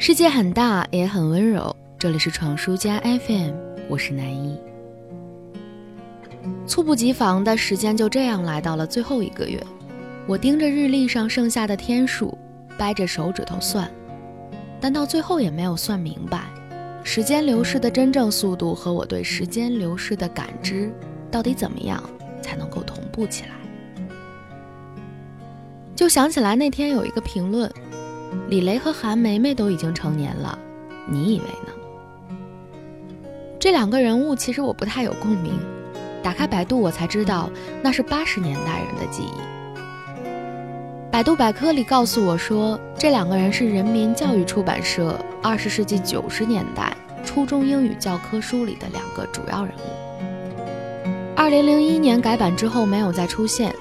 世界很大，也很温柔。这里是闯书家 FM，我是南一。猝不及防的时间就这样来到了最后一个月，我盯着日历上剩下的天数，掰着手指头算，但到最后也没有算明白，时间流逝的真正速度和我对时间流逝的感知，到底怎么样才能够同步起来？就想起来那天有一个评论。李雷和韩梅梅都已经成年了，你以为呢？这两个人物其实我不太有共鸣。打开百度，我才知道那是八十年代人的记忆。百度百科里告诉我说，这两个人是人民教育出版社二十世纪九十年代初中英语教科书里的两个主要人物。二零零一年改版之后没有再出现。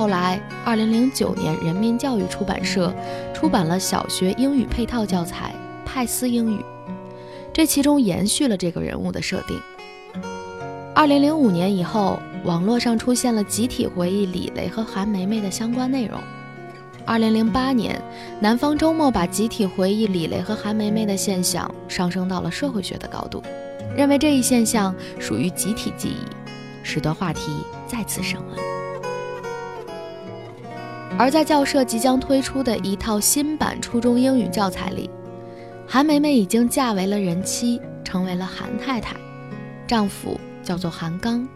后来，二零零九年，人民教育出版社出版了小学英语配套教材《派斯英语》，这其中延续了这个人物的设定。二零零五年以后，网络上出现了集体回忆李雷和韩梅梅的相关内容。二零零八年，南方周末把集体回忆李雷和韩梅梅的现象上升到了社会学的高度，认为这一现象属于集体记忆，使得话题再次升温。而在教社即将推出的一套新版初中英语教材里，韩梅梅已经嫁为了人妻，成为了韩太太，丈夫叫做韩刚。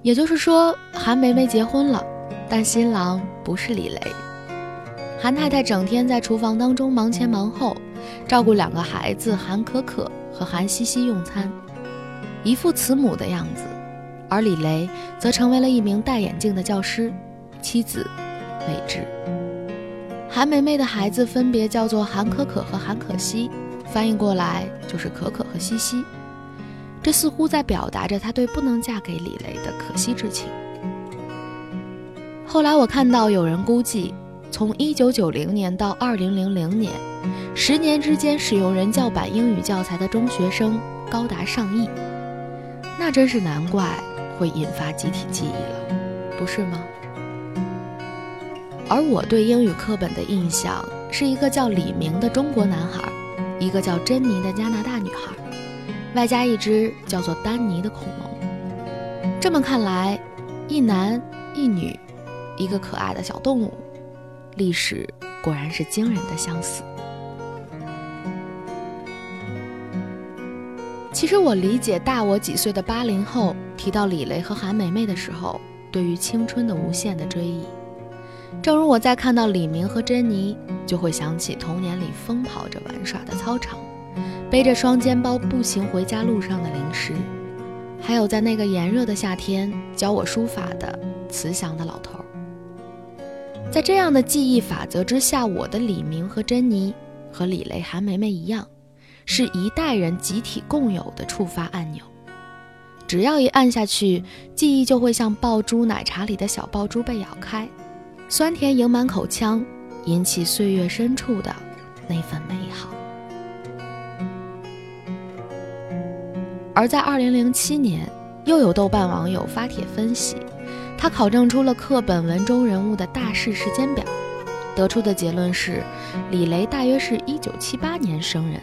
也就是说，韩梅梅结婚了，但新郎不是李雷。韩太太整天在厨房当中忙前忙后，照顾两个孩子韩可可和韩西西用餐，一副慈母的样子，而李雷则成为了一名戴眼镜的教师。妻子美智，韩梅梅的孩子分别叫做韩可可和韩可希，翻译过来就是可可和西西。这似乎在表达着她对不能嫁给李雷的可惜之情。后来我看到有人估计，从1990年到2000年，十年之间使用人教版英语教材的中学生高达上亿，那真是难怪会引发集体记忆了，不是吗？而我对英语课本的印象是一个叫李明的中国男孩，一个叫珍妮的加拿大女孩，外加一只叫做丹尼的恐龙。这么看来，一男一女，一个可爱的小动物，历史果然是惊人的相似。其实我理解大我几岁的八零后提到李雷和韩梅梅的时候，对于青春的无限的追忆。正如我在看到李明和珍妮，就会想起童年里疯跑着玩耍的操场，背着双肩包步行回家路上的零食，还有在那个炎热的夏天教我书法的慈祥的老头。在这样的记忆法则之下，我的李明和珍妮和李雷、韩梅梅一样，是一代人集体共有的触发按钮。只要一按下去，记忆就会像爆珠奶茶里的小爆珠被咬开。酸甜盈满口腔，引起岁月深处的那份美好。而在二零零七年，又有豆瓣网友发帖分析，他考证出了课本文中人物的大事时间表，得出的结论是，李雷大约是一九七八年生人，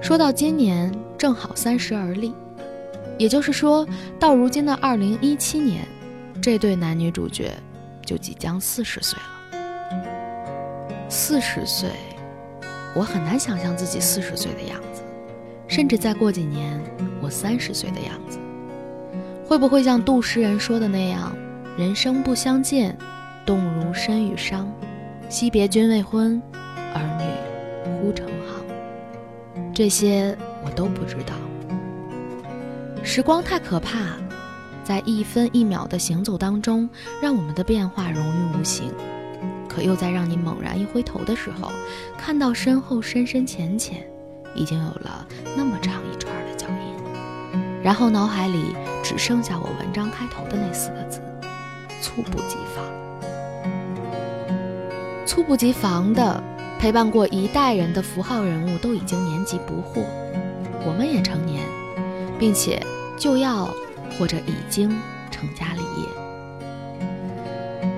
说到今年正好三十而立，也就是说到如今的二零一七年，这对男女主角。就即将四十岁了。四十岁，我很难想象自己四十岁的样子，甚至再过几年，我三十岁的样子，会不会像杜诗人说的那样：“人生不相见，动如身与伤。惜别君未婚，儿女忽成行。”这些我都不知道。时光太可怕。在一分一秒的行走当中，让我们的变化融于无形，可又在让你猛然一回头的时候，看到身后深深浅浅，已经有了那么长一串的脚印，然后脑海里只剩下我文章开头的那四个字：猝不及防。猝不及防的陪伴过一代人的符号人物都已经年纪不惑，我们也成年，并且就要。或者已经成家立业，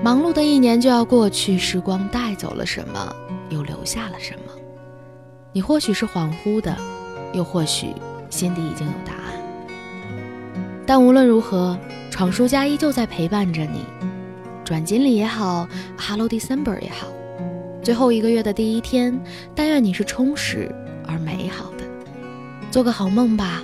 忙碌的一年就要过去，时光带走了什么，又留下了什么？你或许是恍惚的，又或许心底已经有答案。但无论如何，闯叔家依旧在陪伴着你。转经历也好，Hello December 也好，最后一个月的第一天，但愿你是充实而美好的。做个好梦吧，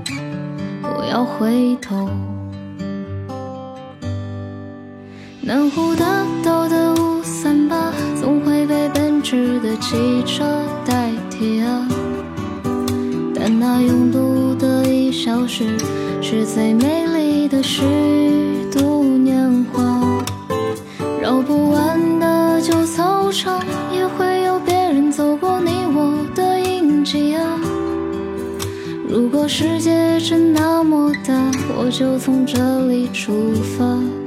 不要回头。南湖大道的五三八，总会被奔驰的汽车代替啊。但那拥堵的一小时，是最美丽的虚度果世界真那么大，我就从这里出发。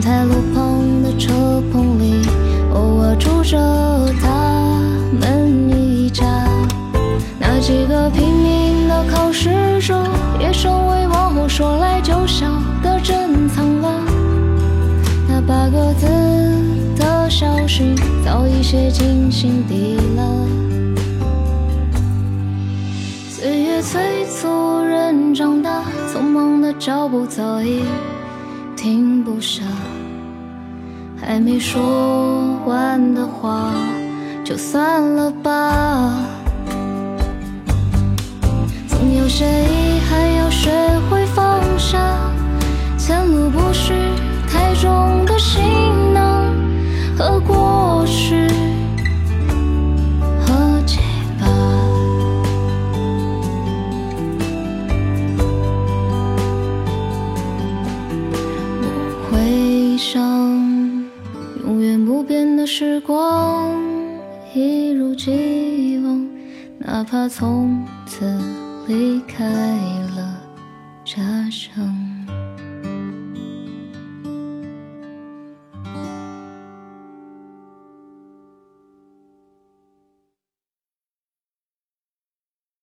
在路旁的车棚里，偶尔住着他们一家。那几个拼命的考试者，也成为往后说来就笑的珍藏了。那八个字的消息，早已写进心底了。岁月催促人长大，匆忙的脚步早已停不下。还没说完的话，就算了吧。总有些遗憾要学会放下，前路不是太重的行囊和过哪怕从此离开了家乡。